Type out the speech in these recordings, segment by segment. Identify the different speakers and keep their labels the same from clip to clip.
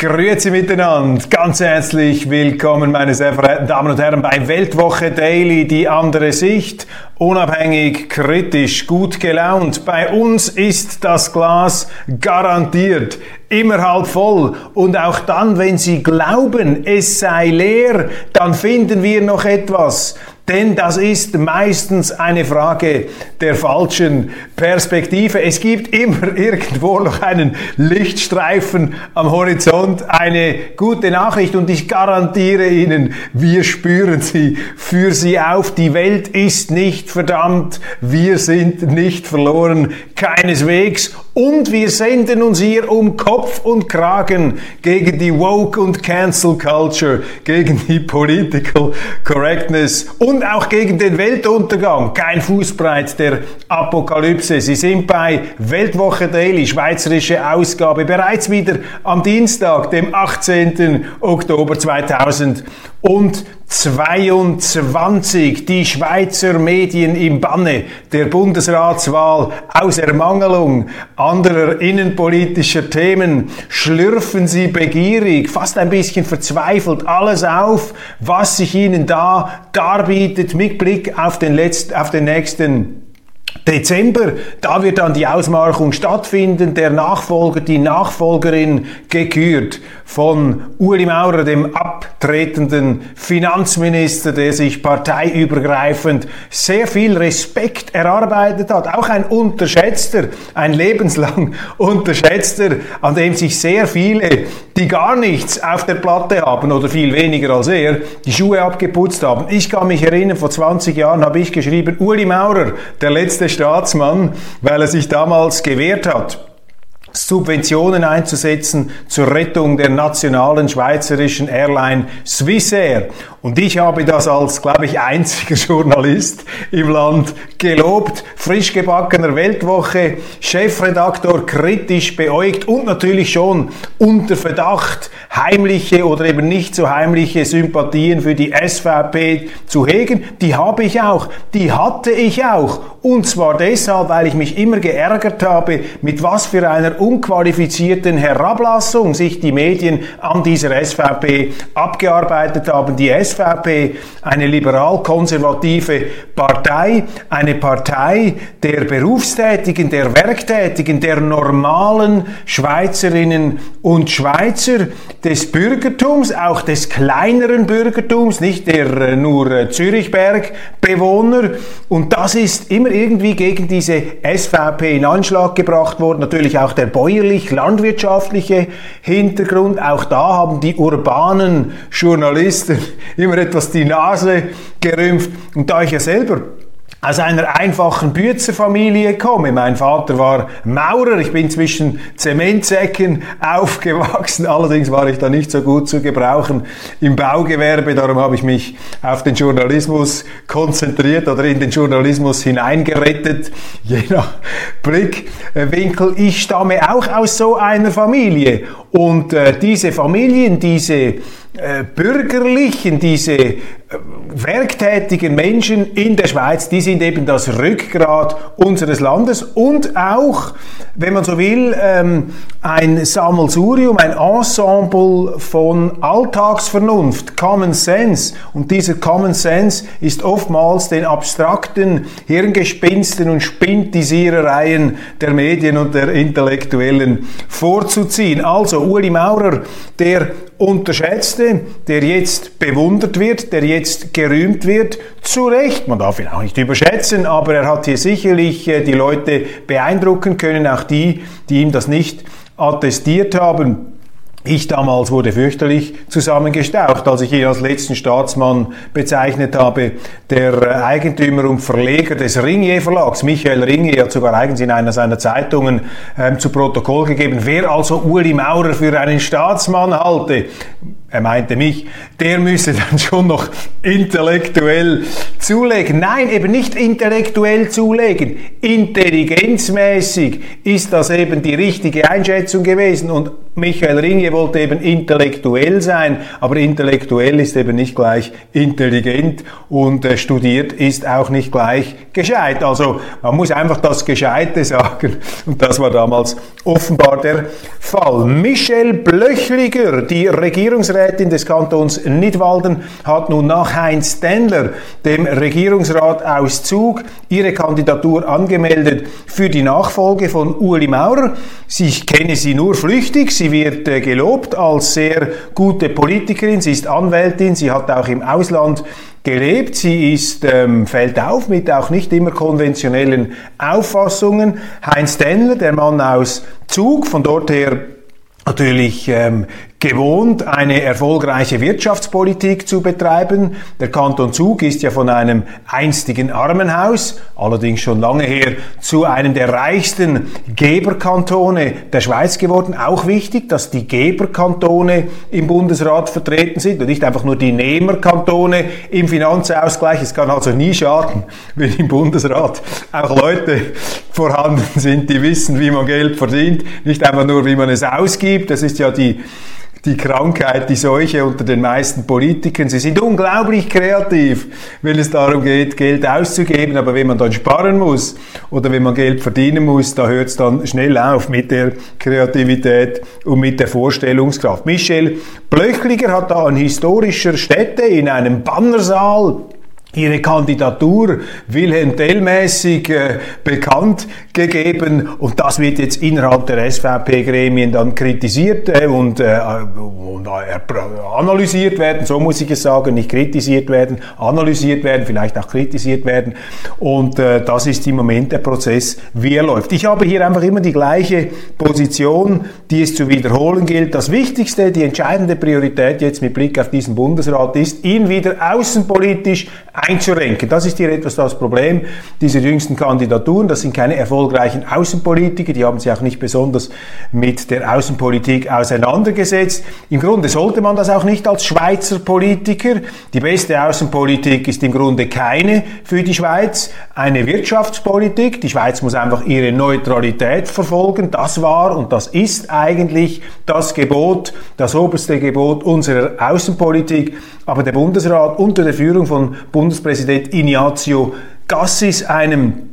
Speaker 1: Grüezi miteinander, ganz herzlich willkommen, meine sehr verehrten Damen und Herren, bei Weltwoche Daily, die andere Sicht, unabhängig, kritisch, gut gelaunt. Bei uns ist das Glas garantiert immer halb voll. Und auch dann, wenn Sie glauben, es sei leer, dann finden wir noch etwas. Denn das ist meistens eine Frage der falschen Perspektive. Es gibt immer irgendwo noch einen Lichtstreifen am Horizont, eine gute Nachricht und ich garantiere Ihnen, wir spüren sie für Sie auf. Die Welt ist nicht verdammt, wir sind nicht verloren, keineswegs und wir senden uns hier um Kopf und Kragen gegen die Woke und Cancel Culture, gegen die Political Correctness und auch gegen den Weltuntergang. Kein Fußbreit der Apokalypse. Sie sind bei Weltwoche Daily, schweizerische Ausgabe, bereits wieder am Dienstag, dem 18. Oktober 2000 und 22 die Schweizer Medien im Banne. Der Bundesratswahl aus Ermangelung anderer innenpolitischer Themen. Schlürfen sie begierig, fast ein bisschen verzweifelt alles auf, was sich ihnen da darbietet mit Blick auf den, letzten, auf den nächsten Dezember, da wird dann die Ausmarchung stattfinden, der Nachfolger, die Nachfolgerin gekürt von Uli Maurer, dem abtretenden Finanzminister, der sich parteiübergreifend sehr viel Respekt erarbeitet hat, auch ein unterschätzter, ein lebenslang unterschätzter, an dem sich sehr viele, die gar nichts auf der Platte haben oder viel weniger als er, die Schuhe abgeputzt haben. Ich kann mich erinnern, vor 20 Jahren habe ich geschrieben, Uli Maurer, der letzte Staatsmann, weil er sich damals gewehrt hat Subventionen einzusetzen zur Rettung der nationalen schweizerischen Airline Swissair. Und ich habe das als, glaube ich, einziger Journalist im Land gelobt. Frisch gebackener Weltwoche, Chefredaktor kritisch beäugt und natürlich schon unter Verdacht, heimliche oder eben nicht so heimliche Sympathien für die SVP zu hegen. Die habe ich auch, die hatte ich auch. Und zwar deshalb, weil ich mich immer geärgert habe, mit was für einer unqualifizierten Herablassung sich die Medien an dieser SVP abgearbeitet haben. Die SVP, eine liberal-konservative Partei, eine Partei der Berufstätigen, der Werktätigen, der normalen Schweizerinnen und Schweizer, des Bürgertums, auch des kleineren Bürgertums, nicht der äh, nur äh, Zürichberg-Bewohner. Und das ist immer irgendwie gegen diese SVP in Anschlag gebracht worden. Natürlich auch der bäuerlich-landwirtschaftliche Hintergrund. Auch da haben die urbanen Journalisten immer etwas die Nase gerümpft. Und da ich ja selber aus einer einfachen Bürzerfamilie komme. Mein Vater war Maurer, ich bin zwischen Zementsäcken aufgewachsen, allerdings war ich da nicht so gut zu gebrauchen im Baugewerbe, darum habe ich mich auf den Journalismus konzentriert oder in den Journalismus hineingerettet, je nach Blickwinkel. Ich stamme auch aus so einer Familie. Und äh, diese Familien, diese äh, bürgerlichen, diese äh, werktätigen Menschen in der Schweiz, die sind eben das Rückgrat unseres Landes und auch, wenn man so will, ähm, ein Sammelsurium, ein Ensemble von Alltagsvernunft, Common Sense. Und dieser Common Sense ist oftmals den abstrakten Hirngespinsten und Spintisierereien der Medien und der Intellektuellen vorzuziehen. Also Uli Maurer, der unterschätzte, der jetzt bewundert wird, der jetzt gerühmt wird, zu Recht. Man darf ihn auch nicht überschätzen, aber er hat hier sicherlich äh, die Leute beeindrucken können, auch die, die ihm das nicht attestiert haben. Ich damals wurde fürchterlich zusammengestaucht, als ich ihn als letzten Staatsmann bezeichnet habe. Der Eigentümer und Verleger des Ringier Verlags, Michael Ringier, hat sogar eigens in einer seiner Zeitungen ähm, zu Protokoll gegeben, wer also Uli Maurer für einen Staatsmann halte er meinte mich, der müsse dann schon noch intellektuell zulegen. Nein, eben nicht intellektuell zulegen. Intelligenzmäßig ist das eben die richtige Einschätzung gewesen und Michael Ringe wollte eben intellektuell sein, aber intellektuell ist eben nicht gleich intelligent und äh, studiert ist auch nicht gleich gescheit. Also man muss einfach das Gescheite sagen und das war damals offenbar der Fall. Michel Blöchliger, die Regierungsrätin des Kantons Nidwalden, hat nun nach Heinz Stenler, dem Regierungsrat aus Zug, ihre Kandidatur angemeldet für die Nachfolge von Ueli Maurer. Ich kenne sie nur flüchtig, Sie wird äh, gelobt als sehr gute Politikerin. Sie ist Anwältin. Sie hat auch im Ausland gelebt. Sie ist, ähm, fällt auf mit auch nicht immer konventionellen Auffassungen. Heinz Denner, der Mann aus Zug, von dort her natürlich ähm, gewohnt, eine erfolgreiche Wirtschaftspolitik zu betreiben. Der Kanton Zug ist ja von einem einstigen Armenhaus, allerdings schon lange her, zu einem der reichsten Geberkantone der Schweiz geworden. Auch wichtig, dass die Geberkantone im Bundesrat vertreten sind und nicht einfach nur die Nehmerkantone im Finanzausgleich. Es kann also nie schaden, wenn im Bundesrat auch Leute vorhanden sind, die wissen, wie man Geld verdient, nicht einfach nur, wie man es ausgibt. Das ist ja die die Krankheit, die Seuche unter den meisten Politikern. Sie sind unglaublich kreativ, wenn es darum geht, Geld auszugeben, aber wenn man dann sparen muss oder wenn man Geld verdienen muss, da hört es dann schnell auf mit der Kreativität und mit der Vorstellungskraft. Michel Blöchliger hat da an historischer Stätte in einem Bannersaal ihre Kandidatur Wilhelm Tell-mäßig äh, bekannt gegeben und das wird jetzt innerhalb der SVP-Gremien dann kritisiert äh, und, äh, und äh, analysiert werden, so muss ich es sagen, nicht kritisiert werden, analysiert werden, vielleicht auch kritisiert werden und äh, das ist im Moment der Prozess, wie er läuft. Ich habe hier einfach immer die gleiche Position, die es zu wiederholen gilt. Das Wichtigste, die entscheidende Priorität jetzt mit Blick auf diesen Bundesrat ist, ihn wieder außenpolitisch einzurenken. Das ist hier etwas das Problem dieser jüngsten Kandidaturen. Das sind keine erfolgreichen Außenpolitiker, die haben sich auch nicht besonders mit der Außenpolitik auseinandergesetzt. Im Grunde sollte man das auch nicht als Schweizer Politiker. Die beste Außenpolitik ist im Grunde keine für die Schweiz. Eine Wirtschaftspolitik. Die Schweiz muss einfach ihre Neutralität verfolgen. Das war und das ist eigentlich das Gebot, das oberste Gebot unserer Außenpolitik. Aber der Bundesrat unter der Führung von Bundespräsident Ignazio Gassis, einem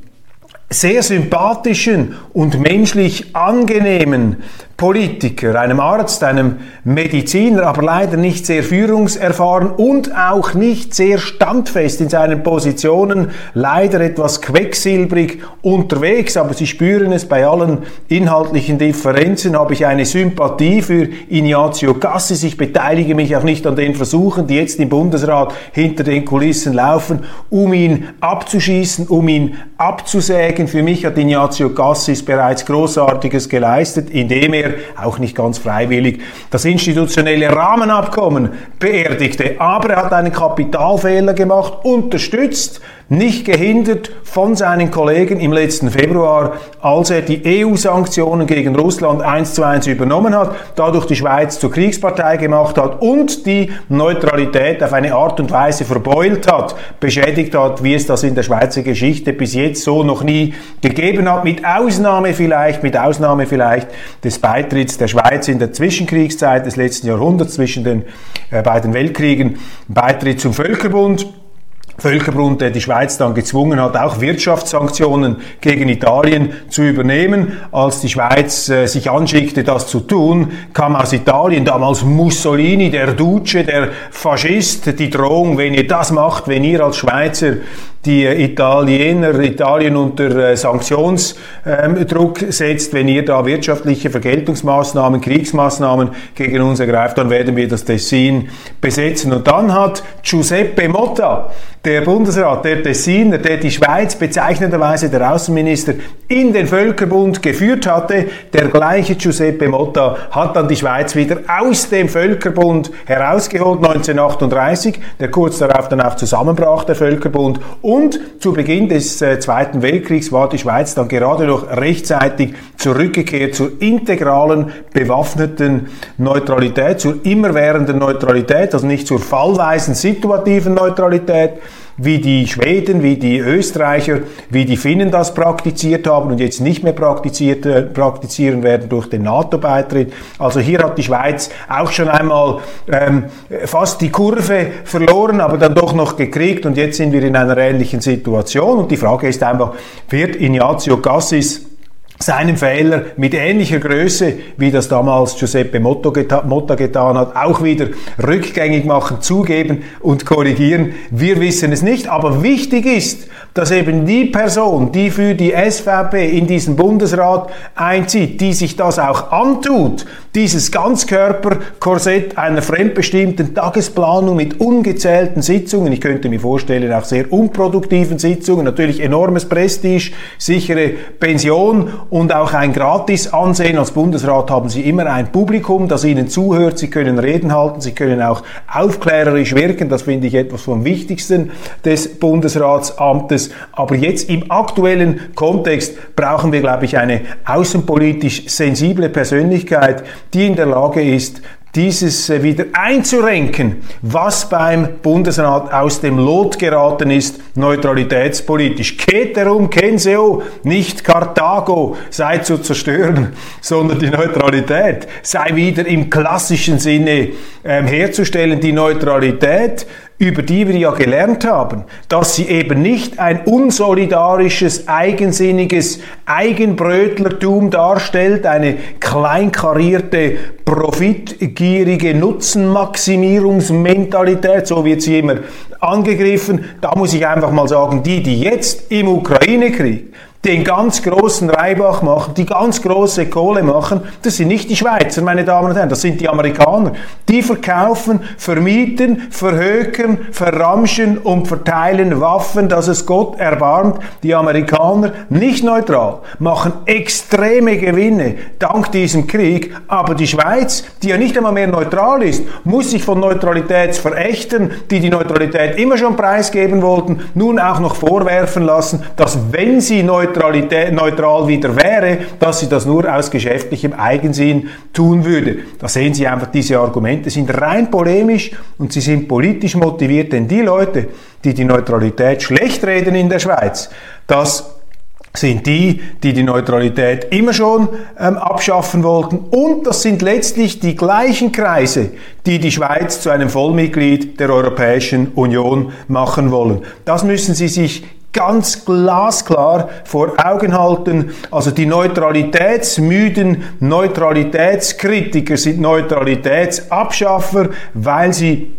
Speaker 1: sehr sympathischen und menschlich angenehmen Politiker, einem Arzt, einem Mediziner, aber leider nicht sehr führungserfahren und auch nicht sehr standfest in seinen Positionen, leider etwas quecksilbrig unterwegs, aber Sie spüren es bei allen inhaltlichen Differenzen, habe ich eine Sympathie für Ignazio Cassis. Ich beteilige mich auch nicht an den Versuchen, die jetzt im Bundesrat hinter den Kulissen laufen, um ihn abzuschießen, um ihn abzusägen. Für mich hat Ignazio Cassis bereits Großartiges geleistet, indem er auch nicht ganz freiwillig, das institutionelle Rahmenabkommen beerdigte. Aber er hat einen Kapitalfehler gemacht, unterstützt nicht gehindert von seinen Kollegen im letzten Februar, als er die EU-Sanktionen gegen Russland eins zu eins übernommen hat, dadurch die Schweiz zur Kriegspartei gemacht hat und die Neutralität auf eine Art und Weise verbeult hat, beschädigt hat, wie es das in der Schweizer Geschichte bis jetzt so noch nie gegeben hat, mit Ausnahme vielleicht, mit Ausnahme vielleicht des Beitritts der Schweiz in der Zwischenkriegszeit des letzten Jahrhunderts zwischen den äh, beiden Weltkriegen, Beitritt zum Völkerbund, Völkerbund, der die Schweiz dann gezwungen hat, auch Wirtschaftssanktionen gegen Italien zu übernehmen. Als die Schweiz äh, sich anschickte, das zu tun, kam aus Italien damals Mussolini, der Duce, der Faschist, die Drohung, wenn ihr das macht, wenn ihr als Schweizer die Italiener, Italien unter äh, Sanktionsdruck ähm, setzt, wenn ihr da wirtschaftliche Vergeltungsmaßnahmen, Kriegsmaßnahmen gegen uns ergreift, dann werden wir das Tessin besetzen. Und dann hat Giuseppe Motta, der Bundesrat, der Tessiner, der die Schweiz bezeichnenderweise der Außenminister in den Völkerbund geführt hatte, der gleiche Giuseppe Motta hat dann die Schweiz wieder aus dem Völkerbund herausgeholt 1938, der kurz darauf dann auch zusammenbrach, der Völkerbund, Und zu Beginn des äh, Zweiten Weltkriegs war die Schweiz dann gerade noch rechtzeitig zurückgekehrt zur integralen, bewaffneten Neutralität, zur immerwährenden Neutralität, also nicht zur fallweisen, situativen Neutralität, wie die Schweden, wie die Österreicher, wie die Finnen das praktiziert haben und jetzt nicht mehr praktiziert, äh, praktizieren werden durch den NATO-Beitritt. Also hier hat die Schweiz auch schon einmal ähm, fast die Kurve verloren, aber dann doch noch gekriegt und jetzt sind wir in einer ähnlichen Situation und die Frage ist einfach, wird Ignazio Cassis seinem Fehler mit ähnlicher Größe, wie das damals Giuseppe Motta getan hat, auch wieder rückgängig machen, zugeben und korrigieren. Wir wissen es nicht, aber wichtig ist, dass eben die Person, die für die SVP in diesen Bundesrat einzieht, die sich das auch antut, dieses Ganzkörperkorsett einer fremdbestimmten Tagesplanung mit ungezählten Sitzungen, ich könnte mir vorstellen, auch sehr unproduktiven Sitzungen, natürlich enormes Prestige, sichere Pension und auch ein Gratis-Ansehen. Als Bundesrat haben Sie immer ein Publikum, das Ihnen zuhört. Sie können Reden halten, Sie können auch aufklärerisch wirken. Das finde ich etwas vom Wichtigsten des Bundesratsamtes. Aber jetzt im aktuellen Kontext brauchen wir, glaube ich, eine außenpolitisch sensible Persönlichkeit, die in der Lage ist, dieses äh, wieder einzurenken, was beim Bundesrat aus dem Lot geraten ist, neutralitätspolitisch. Ceterum censeo, nicht Karthago sei zu zerstören, sondern die Neutralität sei wieder im klassischen Sinne ähm, herzustellen. Die Neutralität über die wir ja gelernt haben, dass sie eben nicht ein unsolidarisches, eigensinniges Eigenbrötlertum darstellt, eine kleinkarierte, profitgierige Nutzenmaximierungsmentalität, so wird sie immer angegriffen. Da muss ich einfach mal sagen, die, die jetzt im Ukraine-Krieg den ganz großen Reibach machen, die ganz große Kohle machen, das sind nicht die Schweizer, meine Damen und Herren, das sind die Amerikaner. Die verkaufen, vermieten, verhökern, verramschen und verteilen Waffen, dass es Gott erbarmt. Die Amerikaner, nicht neutral, machen extreme Gewinne dank diesem Krieg, aber die Schweiz, die ja nicht einmal mehr neutral ist, muss sich von Neutralitätsverächtern, die die Neutralität immer schon preisgeben wollten, nun auch noch vorwerfen lassen, dass wenn sie neutral Neutralität, neutral wieder wäre, dass sie das nur aus geschäftlichem Eigensinn tun würde. Da sehen Sie einfach, diese Argumente sind rein polemisch und sie sind politisch motiviert, denn die Leute, die die Neutralität schlecht reden in der Schweiz, das sind die, die die Neutralität immer schon ähm, abschaffen wollten. Und das sind letztlich die gleichen Kreise, die die Schweiz zu einem Vollmitglied der Europäischen Union machen wollen. Das müssen Sie sich ganz glasklar vor Augen halten. Also die neutralitätsmüden Neutralitätskritiker sind Neutralitätsabschaffer, weil sie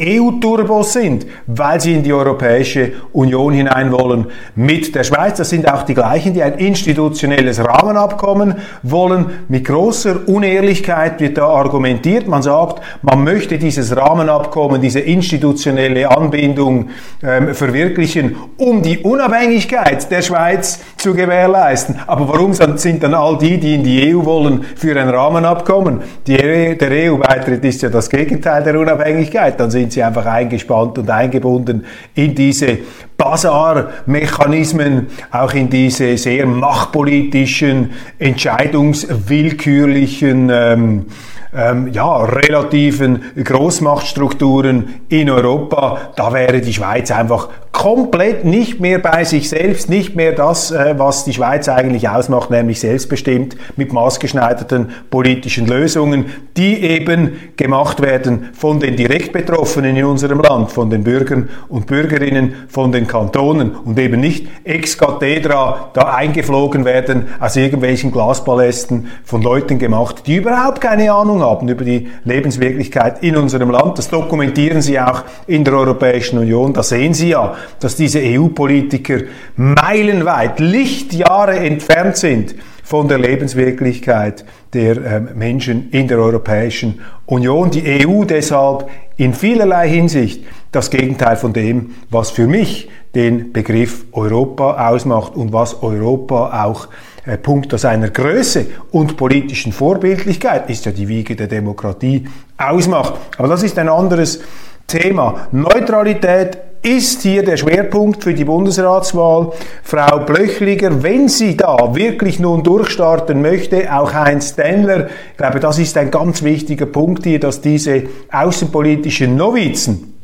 Speaker 1: EU-Turbos sind, weil sie in die Europäische Union hinein wollen mit der Schweiz. Das sind auch die gleichen, die ein institutionelles Rahmenabkommen wollen. Mit großer Unehrlichkeit wird da argumentiert. Man sagt, man möchte dieses Rahmenabkommen, diese institutionelle Anbindung ähm, verwirklichen, um die Unabhängigkeit der Schweiz zu gewährleisten. Aber warum sind dann all die, die in die EU wollen, für ein Rahmenabkommen? Die, der EU-Beitritt ist ja das Gegenteil der Unabhängigkeit. Dann sind sind sie einfach eingespannt und eingebunden in diese Basar-Mechanismen, auch in diese sehr machtpolitischen, entscheidungswillkürlichen ähm, ähm, ja, relativen Großmachtstrukturen in Europa, da wäre die Schweiz einfach komplett nicht mehr bei sich selbst, nicht mehr das, äh, was die Schweiz eigentlich ausmacht, nämlich selbstbestimmt mit maßgeschneiderten politischen Lösungen, die eben gemacht werden von den direkt Betroffenen in unserem Land, von den Bürgern und Bürgerinnen, von den Kantonen und eben nicht ex cathedra da eingeflogen werden aus irgendwelchen Glaspalästen von Leuten gemacht, die überhaupt keine Ahnung Ahnung haben über die Lebenswirklichkeit in unserem Land. Das dokumentieren sie auch in der Europäischen Union. Da sehen Sie ja, dass diese EU-Politiker meilenweit, Lichtjahre entfernt sind von der Lebenswirklichkeit der äh, Menschen in der Europäischen Union. Die EU deshalb in vielerlei Hinsicht das Gegenteil von dem, was für mich den Begriff Europa ausmacht und was Europa auch äh, Punkt seiner Größe und politischen Vorbildlichkeit ist ja die Wiege der Demokratie ausmacht. Aber das ist ein anderes Thema. Neutralität ist hier der Schwerpunkt für die Bundesratswahl. Frau Blöchliger, wenn sie da wirklich nun durchstarten möchte, auch Heinz Stenler, ich glaube, das ist ein ganz wichtiger Punkt hier, dass diese außenpolitischen Novizen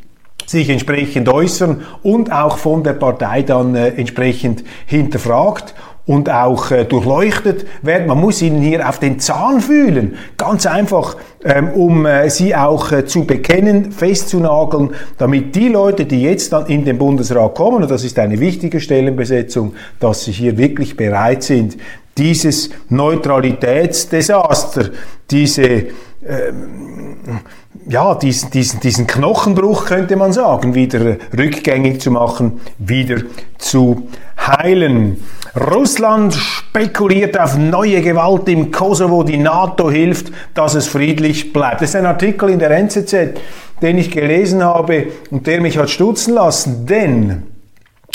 Speaker 1: sich entsprechend äußern und auch von der Partei dann äh, entsprechend hinterfragt und auch äh, durchleuchtet werden. Man muss ihnen hier auf den Zahn fühlen, ganz einfach, ähm, um äh, sie auch äh, zu bekennen, festzunageln, damit die Leute, die jetzt dann in den Bundesrat kommen, und das ist eine wichtige Stellenbesetzung, dass sie hier wirklich bereit sind, dieses Neutralitätsdesaster, diese ähm, ja, diesen, diesen, diesen Knochenbruch könnte man sagen, wieder rückgängig zu machen, wieder zu heilen. Russland spekuliert auf neue Gewalt im Kosovo. Die NATO hilft, dass es friedlich bleibt. Das ist ein Artikel in der NZZ, den ich gelesen habe und der mich hat stutzen lassen, denn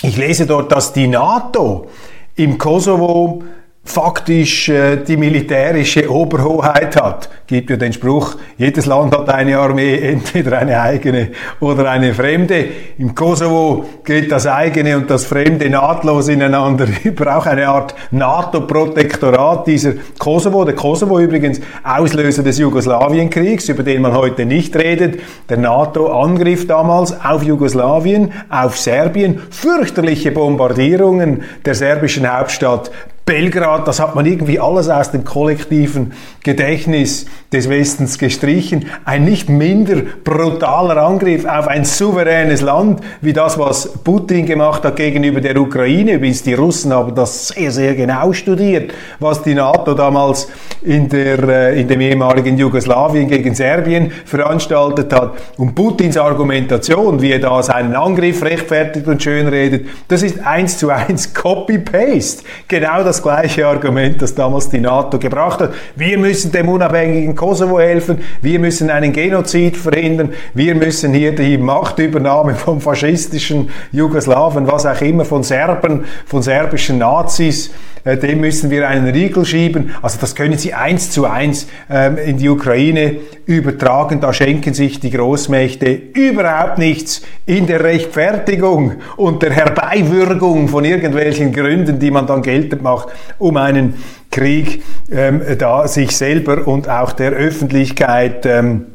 Speaker 1: ich lese dort, dass die NATO im Kosovo faktisch äh, die militärische Oberhoheit hat. Gibt ja den Spruch, jedes Land hat eine Armee, entweder eine eigene oder eine fremde. Im Kosovo geht das eigene und das fremde nahtlos ineinander über. Auch eine Art NATO-Protektorat dieser Kosovo. Der Kosovo übrigens Auslöser des Jugoslawienkriegs, über den man heute nicht redet. Der NATO-Angriff damals auf Jugoslawien, auf Serbien, fürchterliche Bombardierungen der serbischen Hauptstadt Belgrad, das hat man irgendwie alles aus dem kollektiven Gedächtnis des Westens gestrichen. Ein nicht minder brutaler Angriff auf ein souveränes Land, wie das, was Putin gemacht hat gegenüber der Ukraine. Übrigens, die Russen haben das sehr, sehr genau studiert, was die NATO damals in, der, äh, in dem ehemaligen Jugoslawien gegen Serbien veranstaltet hat. Und Putins Argumentation, wie er da seinen Angriff rechtfertigt und schönredet, das ist eins zu eins Copy-Paste. Genau das das gleiche Argument, das damals die NATO gebracht hat. Wir müssen dem unabhängigen Kosovo helfen, wir müssen einen Genozid verhindern, wir müssen hier die Machtübernahme vom faschistischen Jugoslawen, was auch immer, von Serben, von serbischen Nazis, dem müssen wir einen Riegel schieben. Also das können Sie eins zu eins ähm, in die Ukraine übertragen. Da schenken sich die Großmächte überhaupt nichts in der Rechtfertigung und der Herbeiwürgung von irgendwelchen Gründen, die man dann geltend macht, um einen Krieg ähm, da sich selber und auch der Öffentlichkeit ähm,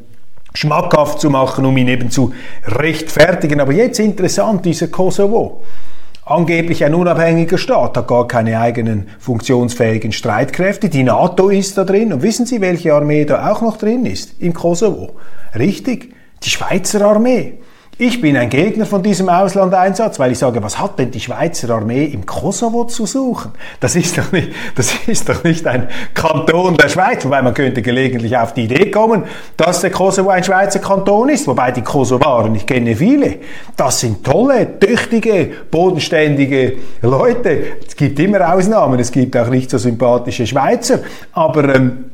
Speaker 1: schmackhaft zu machen, um ihn eben zu rechtfertigen. Aber jetzt interessant, dieser Kosovo angeblich ein unabhängiger Staat, hat gar keine eigenen funktionsfähigen Streitkräfte. Die NATO ist da drin. Und wissen Sie, welche Armee da auch noch drin ist? Im Kosovo. Richtig, die Schweizer Armee. Ich bin ein Gegner von diesem Auslandeinsatz, weil ich sage, was hat denn die Schweizer Armee im Kosovo zu suchen? Das ist doch nicht, das ist doch nicht ein Kanton der Schweiz, wobei man könnte gelegentlich auf die Idee kommen, dass der Kosovo ein Schweizer Kanton ist, wobei die Kosovaren, ich kenne viele, das sind tolle, tüchtige, bodenständige Leute. Es gibt immer Ausnahmen, es gibt auch nicht so sympathische Schweizer, aber ähm,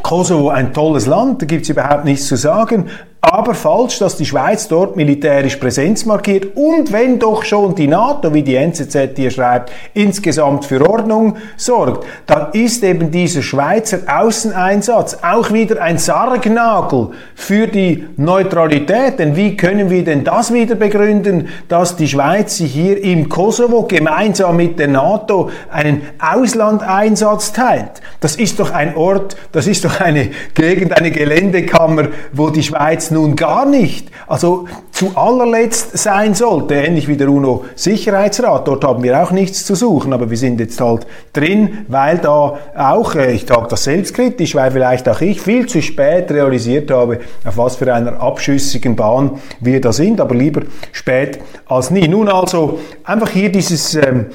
Speaker 1: Kosovo ein tolles Land, da gibt es überhaupt nichts zu sagen aber falsch, dass die Schweiz dort militärisch Präsenz markiert und wenn doch schon die NATO, wie die NZZ hier schreibt, insgesamt für Ordnung sorgt, dann ist eben dieser Schweizer Außeneinsatz auch wieder ein Sargnagel für die Neutralität. Denn wie können wir denn das wieder begründen, dass die Schweiz sich hier im Kosovo gemeinsam mit der NATO einen Auslandeinsatz teilt? Das ist doch ein Ort, das ist doch eine Gegend, eine Geländekammer, wo die Schweiz nun gar nicht, also zu allerletzt sein sollte, ähnlich wie der UNO-Sicherheitsrat. Dort haben wir auch nichts zu suchen, aber wir sind jetzt halt drin, weil da auch, äh, ich sage das selbstkritisch, weil vielleicht auch ich viel zu spät realisiert habe, auf was für einer abschüssigen Bahn wir da sind, aber lieber spät als nie. Nun also einfach hier dieses ähm,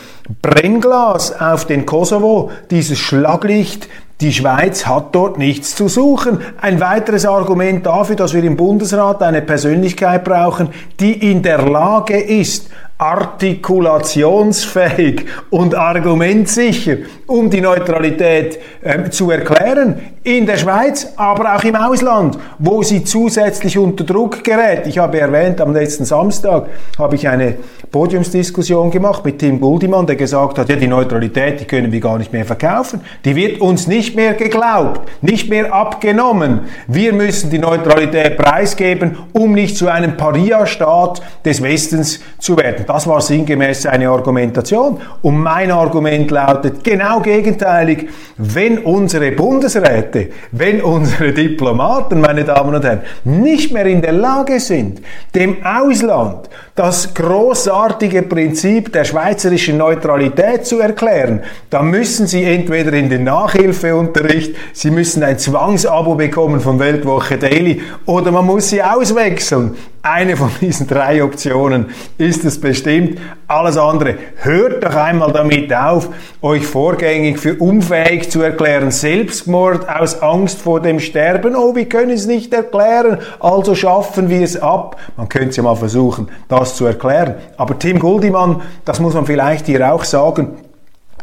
Speaker 1: Brennglas auf den Kosovo, dieses Schlaglicht, die Schweiz hat dort nichts zu suchen. Ein weiteres Argument dafür, dass wir im Bundesrat eine Persönlichkeit brauchen, die in der Lage ist, artikulationsfähig und argumentsicher, um die Neutralität äh, zu erklären. In der Schweiz, aber auch im Ausland, wo sie zusätzlich unter Druck gerät. Ich habe erwähnt, am letzten Samstag habe ich eine Podiumsdiskussion gemacht mit Tim Guldimann, der gesagt hat, ja, die Neutralität, die können wir gar nicht mehr verkaufen. Die wird uns nicht mehr geglaubt, nicht mehr abgenommen. Wir müssen die Neutralität preisgeben, um nicht zu einem Paria-Staat des Westens zu werden. Das war sinngemäß seine Argumentation. Und mein Argument lautet genau gegenteilig. Wenn unsere Bundesräte, wenn unsere Diplomaten, meine Damen und Herren, nicht mehr in der Lage sind, dem Ausland das großartige Prinzip der schweizerischen Neutralität zu erklären, dann müssen sie entweder in den Nachhilfeunterricht, sie müssen ein Zwangsabo bekommen von Weltwoche Daily oder man muss sie auswechseln. Eine von diesen drei Optionen ist es bestimmt. Alles andere. Hört doch einmal damit auf, euch vorgängig für unfähig zu erklären. Selbstmord aus Angst vor dem Sterben. Oh, wir können es nicht erklären, also schaffen wir es ab. Man könnte es ja mal versuchen, das zu erklären. Aber Tim Guldimann, das muss man vielleicht hier auch sagen,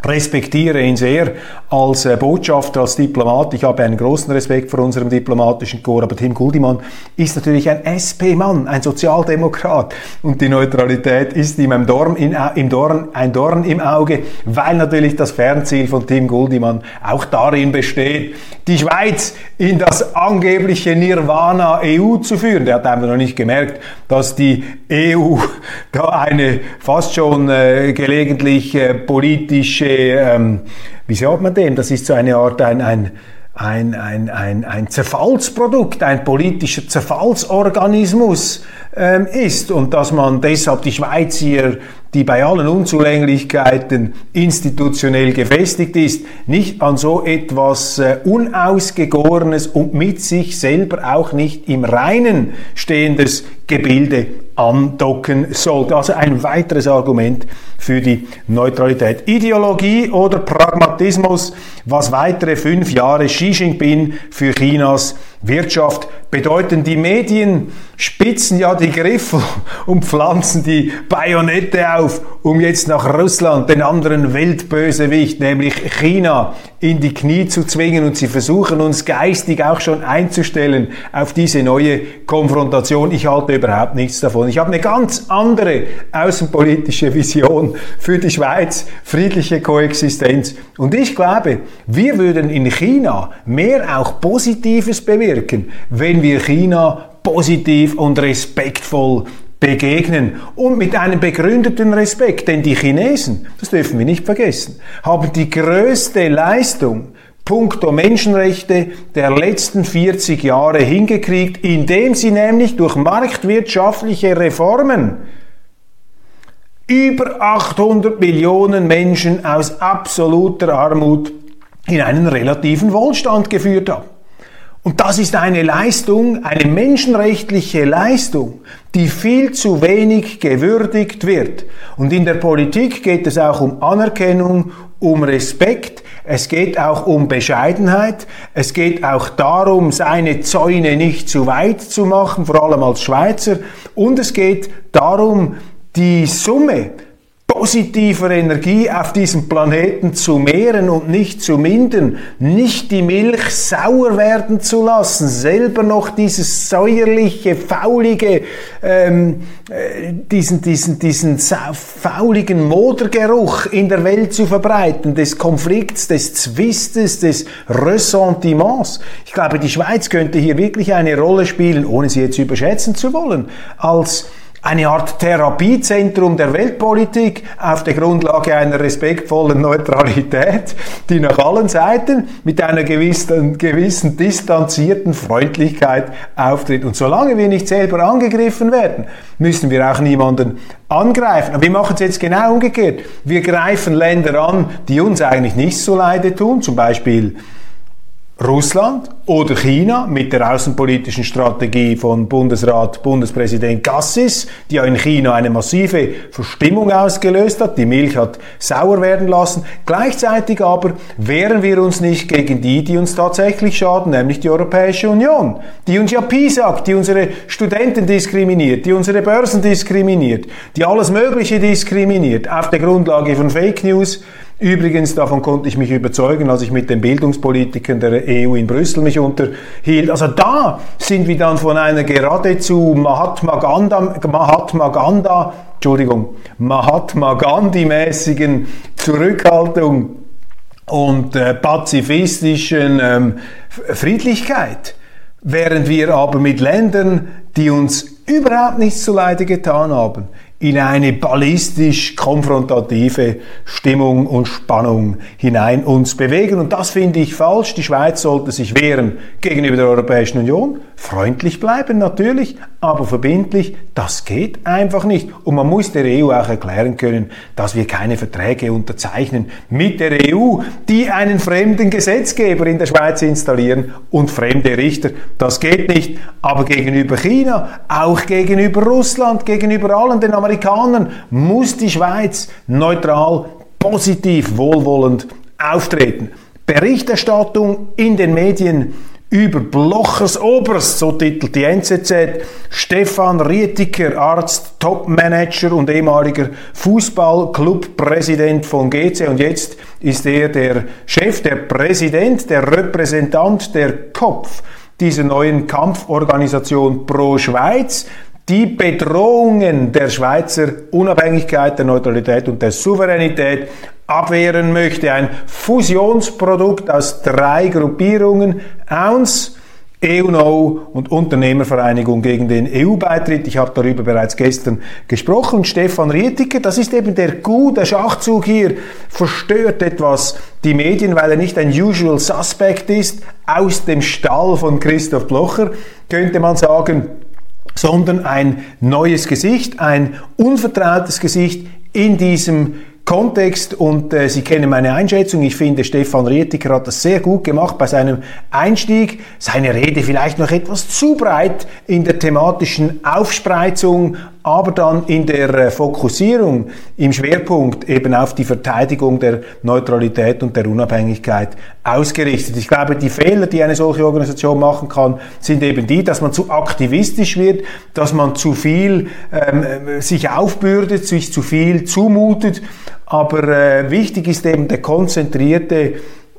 Speaker 1: respektiere ihn sehr als äh, Botschafter, als Diplomat. Ich habe einen großen Respekt vor unserem diplomatischen Chor, aber Tim Guldimann ist natürlich ein SP-Mann, ein Sozialdemokrat und die Neutralität ist ihm ein Dorn, in, im Dorn, ein Dorn im Auge, weil natürlich das Fernziel von Tim Guldimann auch darin besteht, die Schweiz in das angebliche Nirvana EU zu führen. Der hat einfach noch nicht gemerkt, dass die EU da eine fast schon äh, gelegentlich äh, politische ähm, wie sagt man dem? Das ist so eine Art ein, ein ein, ein, ein, ein Zerfallsprodukt, ein politischer Zerfallsorganismus ähm, ist und dass man deshalb die Schweiz hier, die bei allen Unzulänglichkeiten institutionell gefestigt ist, nicht an so etwas äh, Unausgegorenes und mit sich selber auch nicht im Reinen stehendes Gebilde andocken sollte. Also ein weiteres Argument für die Neutralität. Ideologie oder Pragmatismus, was weitere fünf Jahre Xi Jinping für Chinas Wirtschaft bedeuten. Die Medien spitzen ja die Griffel und pflanzen die Bajonette auf, um jetzt nach Russland, den anderen Weltbösewicht, nämlich China, in die Knie zu zwingen und sie versuchen uns geistig auch schon einzustellen auf diese neue Konfrontation. Ich halte überhaupt nichts davon. Ich habe eine ganz andere außenpolitische Vision für die Schweiz, friedliche Koexistenz. Und ich glaube, wir würden in China mehr auch Positives bewirken, wenn wir China positiv und respektvoll begegnen und mit einem begründeten Respekt, denn die Chinesen, das dürfen wir nicht vergessen, haben die größte Leistung puncto Menschenrechte der letzten 40 Jahre hingekriegt, indem sie nämlich durch marktwirtschaftliche Reformen über 800 Millionen Menschen aus absoluter Armut in einen relativen Wohlstand geführt haben. Und das ist eine Leistung, eine menschenrechtliche Leistung, die viel zu wenig gewürdigt wird. Und in der Politik geht es auch um Anerkennung, um Respekt, es geht auch um Bescheidenheit, es geht auch darum, seine Zäune nicht zu weit zu machen, vor allem als Schweizer, und es geht darum, die Summe positiver Energie auf diesem Planeten zu mehren und nicht zu mindern, nicht die Milch sauer werden zu lassen, selber noch dieses säuerliche, faulige, ähm, äh, diesen, diesen, diesen fauligen Modergeruch in der Welt zu verbreiten, des Konflikts, des Zwistes, des Ressentiments. Ich glaube, die Schweiz könnte hier wirklich eine Rolle spielen, ohne sie jetzt überschätzen zu wollen, als eine Art Therapiezentrum der Weltpolitik auf der Grundlage einer respektvollen Neutralität, die nach allen Seiten mit einer gewissen, gewissen distanzierten Freundlichkeit auftritt. Und solange wir nicht selber angegriffen werden, müssen wir auch niemanden angreifen. Aber wir machen es jetzt genau umgekehrt. Wir greifen Länder an, die uns eigentlich nicht so leide tun, zum Beispiel Russland oder China mit der außenpolitischen Strategie von Bundesrat, Bundespräsident Gassis, die ja in China eine massive Verstimmung ausgelöst hat. Die Milch hat sauer werden lassen. Gleichzeitig aber wehren wir uns nicht gegen die, die uns tatsächlich schaden, nämlich die Europäische Union, die uns ja sagt, die unsere Studenten diskriminiert, die unsere Börsen diskriminiert, die alles Mögliche diskriminiert auf der Grundlage von Fake News, Übrigens, davon konnte ich mich überzeugen, als ich mit den Bildungspolitikern der EU in Brüssel mich unterhielt. Also da sind wir dann von einer geradezu Mahatma Gandhi, Mahatma Gandhi, Entschuldigung, Mahatma Gandhi-mäßigen Zurückhaltung und äh, pazifistischen ähm, Friedlichkeit. Während wir aber mit Ländern, die uns überhaupt nichts zuleide getan haben, in eine ballistisch konfrontative Stimmung und Spannung hinein uns bewegen. Und das finde ich falsch. Die Schweiz sollte sich wehren gegenüber der Europäischen Union. Freundlich bleiben natürlich, aber verbindlich. Das geht einfach nicht. Und man muss der EU auch erklären können, dass wir keine Verträge unterzeichnen mit der EU, die einen fremden Gesetzgeber in der Schweiz installieren und fremde Richter. Das geht nicht. Aber gegenüber China, auch gegenüber Russland, gegenüber allen den Amerikanern muss die Schweiz neutral, positiv, wohlwollend auftreten. Berichterstattung in den Medien über Blochers Oberst, so titelt die NZZ, Stefan Rietiker, Arzt, Topmanager und ehemaliger Fußballclubpräsident von GC und jetzt ist er der Chef, der Präsident, der Repräsentant, der Kopf dieser neuen Kampforganisation Pro Schweiz die Bedrohungen der Schweizer Unabhängigkeit, der Neutralität und der Souveränität abwehren möchte. Ein Fusionsprodukt aus drei Gruppierungen, OUNS, EUNO und Unternehmervereinigung gegen den EU-Beitritt. Ich habe darüber bereits gestern gesprochen. Stefan Rietiker, das ist eben der gute Schachzug hier, verstört etwas die Medien, weil er nicht ein Usual Suspect ist, aus dem Stall von Christoph Blocher, könnte man sagen sondern ein neues Gesicht, ein unvertrautes Gesicht in diesem Kontext und äh, Sie kennen meine Einschätzung. Ich finde, Stefan Rietiker hat das sehr gut gemacht bei seinem Einstieg. Seine Rede vielleicht noch etwas zu breit in der thematischen Aufspreizung, aber dann in der äh, Fokussierung im Schwerpunkt eben auf die Verteidigung der Neutralität und der Unabhängigkeit ausgerichtet. Ich glaube, die Fehler, die eine solche Organisation machen kann, sind eben die, dass man zu aktivistisch wird, dass man zu viel ähm, äh, sich aufbürdet, sich zu viel zumutet aber äh, wichtig ist eben der konzentrierte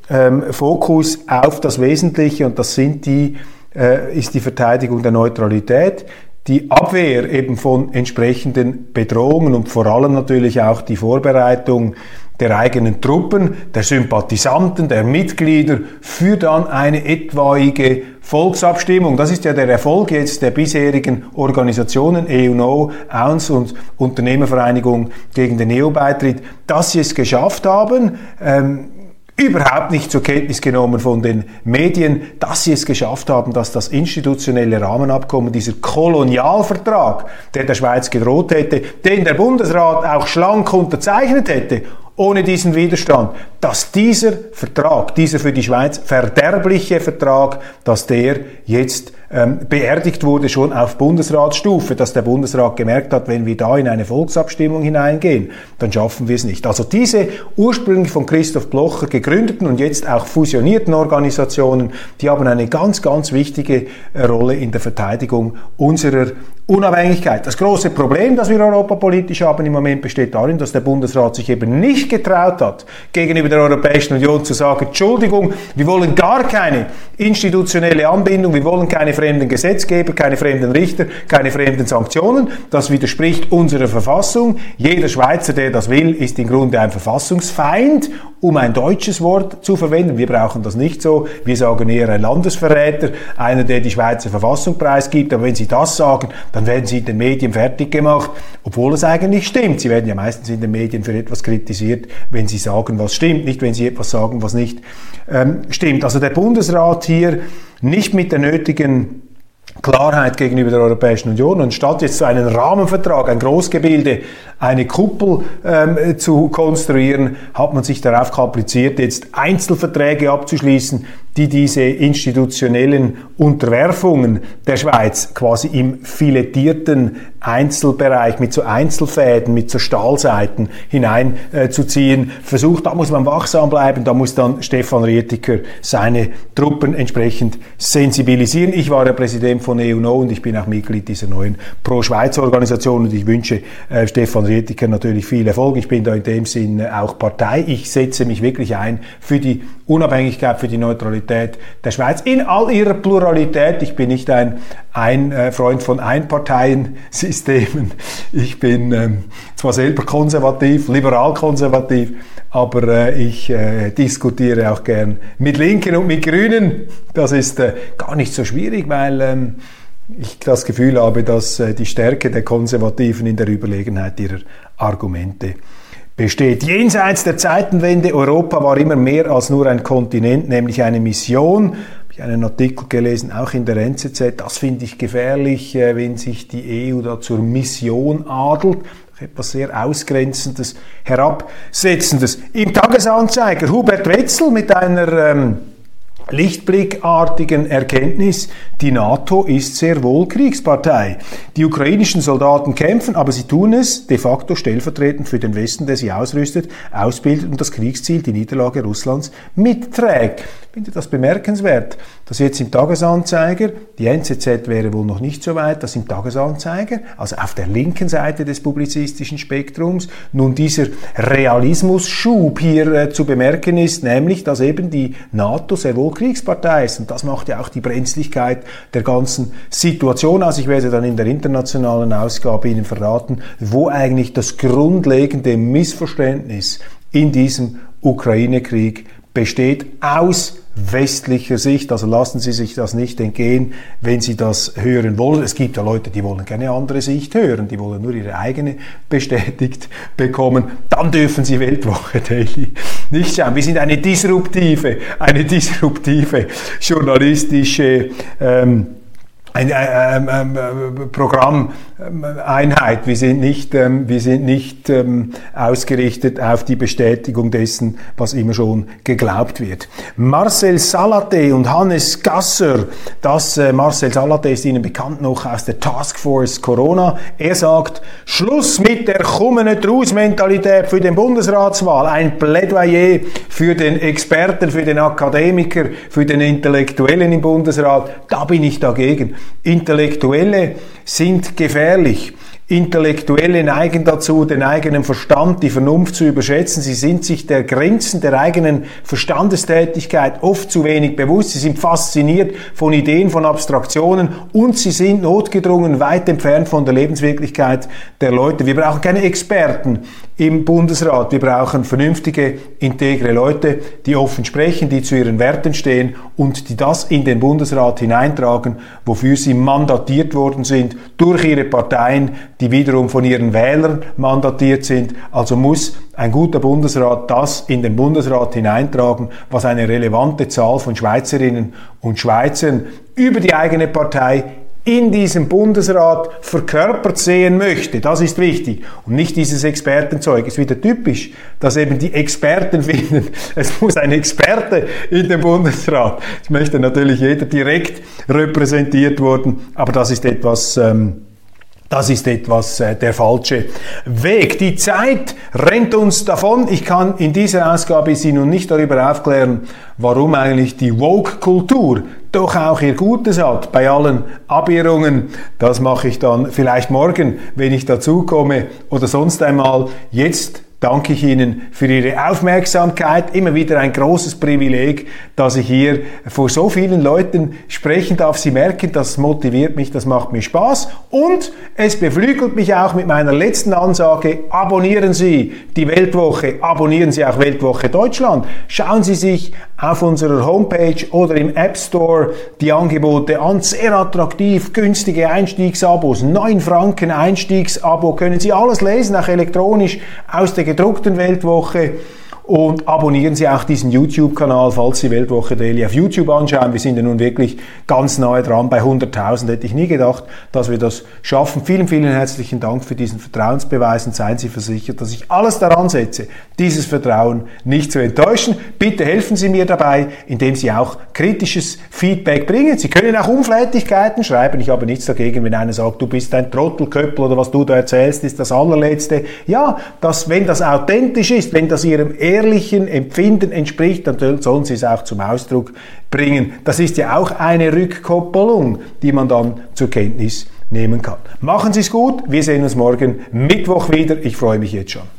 Speaker 1: ähm, Fokus auf das Wesentliche und das sind die, äh, ist die Verteidigung der Neutralität, die Abwehr eben von entsprechenden Bedrohungen und vor allem natürlich auch die Vorbereitung der eigenen Truppen, der Sympathisanten, der Mitglieder für dann eine etwaige Volksabstimmung. Das ist ja der Erfolg jetzt der bisherigen Organisationen EUNO, OUNS und Unternehmervereinigung gegen den EU-Beitritt, dass sie es geschafft haben, ähm, überhaupt nicht zur Kenntnis genommen von den Medien, dass sie es geschafft haben, dass das institutionelle Rahmenabkommen, dieser Kolonialvertrag, der der Schweiz gedroht hätte, den der Bundesrat auch schlank unterzeichnet hätte, ohne diesen Widerstand, dass dieser Vertrag, dieser für die Schweiz verderbliche Vertrag, dass der jetzt beerdigt wurde schon auf Bundesratsstufe, dass der Bundesrat gemerkt hat, wenn wir da in eine Volksabstimmung hineingehen, dann schaffen wir es nicht. Also diese ursprünglich von Christoph Blocher gegründeten und jetzt auch fusionierten Organisationen, die haben eine ganz, ganz wichtige äh, Rolle in der Verteidigung unserer Unabhängigkeit. Das große Problem, das wir europapolitisch haben im Moment, besteht darin, dass der Bundesrat sich eben nicht getraut hat, gegenüber der Europäischen Union zu sagen, Entschuldigung, wir wollen gar keine institutionelle Anbindung, wir wollen keine fremden Gesetzgeber, keine fremden Richter, keine fremden Sanktionen. Das widerspricht unserer Verfassung. Jeder Schweizer, der das will, ist im Grunde ein Verfassungsfeind um ein deutsches Wort zu verwenden. Wir brauchen das nicht so. Wir sagen eher ein Landesverräter, einer, der die Schweizer Verfassung preisgibt. Aber wenn Sie das sagen, dann werden Sie in den Medien fertig gemacht, obwohl es eigentlich stimmt. Sie werden ja meistens in den Medien für etwas kritisiert, wenn Sie sagen, was stimmt, nicht wenn Sie etwas sagen, was nicht ähm, stimmt. Also der Bundesrat hier nicht mit der nötigen Klarheit gegenüber der Europäischen Union. Und statt jetzt einen Rahmenvertrag, ein Großgebilde, eine Kuppel ähm, zu konstruieren, hat man sich darauf kapriziert, jetzt Einzelverträge abzuschließen, die diese institutionellen Unterwerfungen der Schweiz quasi im filettierten Einzelbereich mit so Einzelfäden, mit so Stahlseiten hineinzuziehen äh, versucht. Da muss man wachsam bleiben, da muss dann Stefan Rietiker seine Truppen entsprechend sensibilisieren. Ich war der Präsident von EUNO und ich bin auch Mitglied dieser neuen Pro-Schweiz-Organisation und ich wünsche äh, Stefan Rietiker natürlich viel Erfolg. Ich bin da in dem Sinn auch Partei. Ich setze mich wirklich ein für die Unabhängigkeit, für die Neutralität der Schweiz in all ihrer Pluralität. Ich bin nicht ein, ein äh, Freund von Einparteiensystemen. Ich bin ähm, zwar selber konservativ, liberal-konservativ, aber äh, ich äh, diskutiere auch gern mit Linken und mit Grünen. Das ist äh, gar nicht so schwierig, weil ähm, ich das Gefühl habe, dass äh, die Stärke der Konservativen in der Überlegenheit ihrer Argumente besteht. Jenseits der Zeitenwende, Europa war immer mehr als nur ein Kontinent, nämlich eine Mission. Habe ich einen Artikel gelesen, auch in der NZZ. Das finde ich gefährlich, äh, wenn sich die EU da zur Mission adelt etwas sehr Ausgrenzendes, Herabsetzendes. Im Tagesanzeiger Hubert Wetzel mit einer ähm, lichtblickartigen Erkenntnis, die NATO ist sehr wohl Kriegspartei. Die ukrainischen Soldaten kämpfen, aber sie tun es de facto stellvertretend für den Westen, der sie ausrüstet, ausbildet und das Kriegsziel, die Niederlage Russlands, mitträgt. Ich finde das bemerkenswert, dass jetzt im Tagesanzeiger, die NZZ wäre wohl noch nicht so weit, dass im Tagesanzeiger, also auf der linken Seite des publizistischen Spektrums, nun dieser Realismusschub hier äh, zu bemerken ist, nämlich, dass eben die NATO sehr wohl Kriegspartei ist. Und das macht ja auch die Brenzlichkeit der ganzen Situation aus. Ich werde dann in der internationalen Ausgabe Ihnen verraten, wo eigentlich das grundlegende Missverständnis in diesem Ukraine-Krieg besteht aus westlicher Sicht. Also lassen Sie sich das nicht entgehen, wenn Sie das hören wollen. Es gibt ja Leute, die wollen keine andere Sicht hören, die wollen nur ihre eigene bestätigt bekommen. Dann dürfen Sie Weltwoche Daily nicht schauen. Wir sind eine disruptive, eine disruptive journalistische ähm, eine ähm, ähm, Programmeinheit. Wir sind nicht, ähm, wir sind nicht ähm, ausgerichtet auf die Bestätigung dessen, was immer schon geglaubt wird. Marcel Salate und Hannes Gasser, das äh, Marcel Salate ist Ihnen bekannt noch aus der Taskforce Corona. Er sagt, Schluss mit der kommenden Truth-Mentalität für den Bundesratswahl. Ein Plädoyer für den Experten, für den Akademiker, für den Intellektuellen im Bundesrat. Da bin ich dagegen. Intellektuelle sind gefährlich. Intellektuelle neigen dazu, den eigenen Verstand, die Vernunft zu überschätzen. Sie sind sich der Grenzen der eigenen Verstandestätigkeit oft zu wenig bewusst. Sie sind fasziniert von Ideen, von Abstraktionen und sie sind notgedrungen weit entfernt von der Lebenswirklichkeit der Leute. Wir brauchen keine Experten im Bundesrat. Wir brauchen vernünftige, integre Leute, die offen sprechen, die zu ihren Werten stehen und die das in den Bundesrat hineintragen, wofür sie mandatiert worden sind durch ihre Parteien, die wiederum von ihren Wählern mandatiert sind. Also muss ein guter Bundesrat das in den Bundesrat hineintragen, was eine relevante Zahl von Schweizerinnen und Schweizern über die eigene Partei in diesem Bundesrat verkörpert sehen möchte. Das ist wichtig. Und nicht dieses Expertenzeug. Ist wieder typisch, dass eben die Experten finden, es muss ein Experte in den Bundesrat. Es möchte natürlich jeder direkt repräsentiert worden, aber das ist etwas, ähm, das ist etwas äh, der falsche Weg. Die Zeit rennt uns davon. Ich kann in dieser Ausgabe Sie nun nicht darüber aufklären, warum eigentlich die Woke-Kultur doch auch ihr Gutes hat bei allen Abirrungen. Das mache ich dann vielleicht morgen, wenn ich dazukomme oder sonst einmal. Jetzt danke ich Ihnen für Ihre Aufmerksamkeit. Immer wieder ein großes Privileg, dass ich hier vor so vielen Leuten sprechen darf. Sie merken, das motiviert mich, das macht mir Spaß und es beflügelt mich auch mit meiner letzten Ansage. Abonnieren Sie die Weltwoche, abonnieren Sie auch Weltwoche Deutschland. Schauen Sie sich auf unserer Homepage oder im App Store die Angebote an. Sehr attraktiv, günstige Einstiegsabos. 9 Franken Einstiegsabo können Sie alles lesen, auch elektronisch aus der gedruckten Weltwoche. Und abonnieren Sie auch diesen YouTube-Kanal, falls Sie Weltwoche Daily auf YouTube anschauen. Wir sind ja nun wirklich ganz nahe dran bei 100.000. Hätte ich nie gedacht, dass wir das schaffen. Vielen, vielen herzlichen Dank für diesen Vertrauensbeweis und seien Sie versichert, dass ich alles daran setze, dieses Vertrauen nicht zu enttäuschen. Bitte helfen Sie mir dabei, indem Sie auch kritisches Feedback bringen. Sie können auch Unflätigkeiten schreiben. Ich habe nichts dagegen, wenn einer sagt, du bist ein Trottelköppel oder was du da erzählst, ist das allerletzte. Ja, dass, wenn das authentisch ist, wenn das Ihrem ehrlichen Empfinden entspricht, dann sollen Sie es auch zum Ausdruck bringen. Das ist ja auch eine Rückkoppelung, die man dann zur Kenntnis nehmen kann. Machen Sie es gut. Wir sehen uns morgen Mittwoch wieder. Ich freue mich jetzt schon.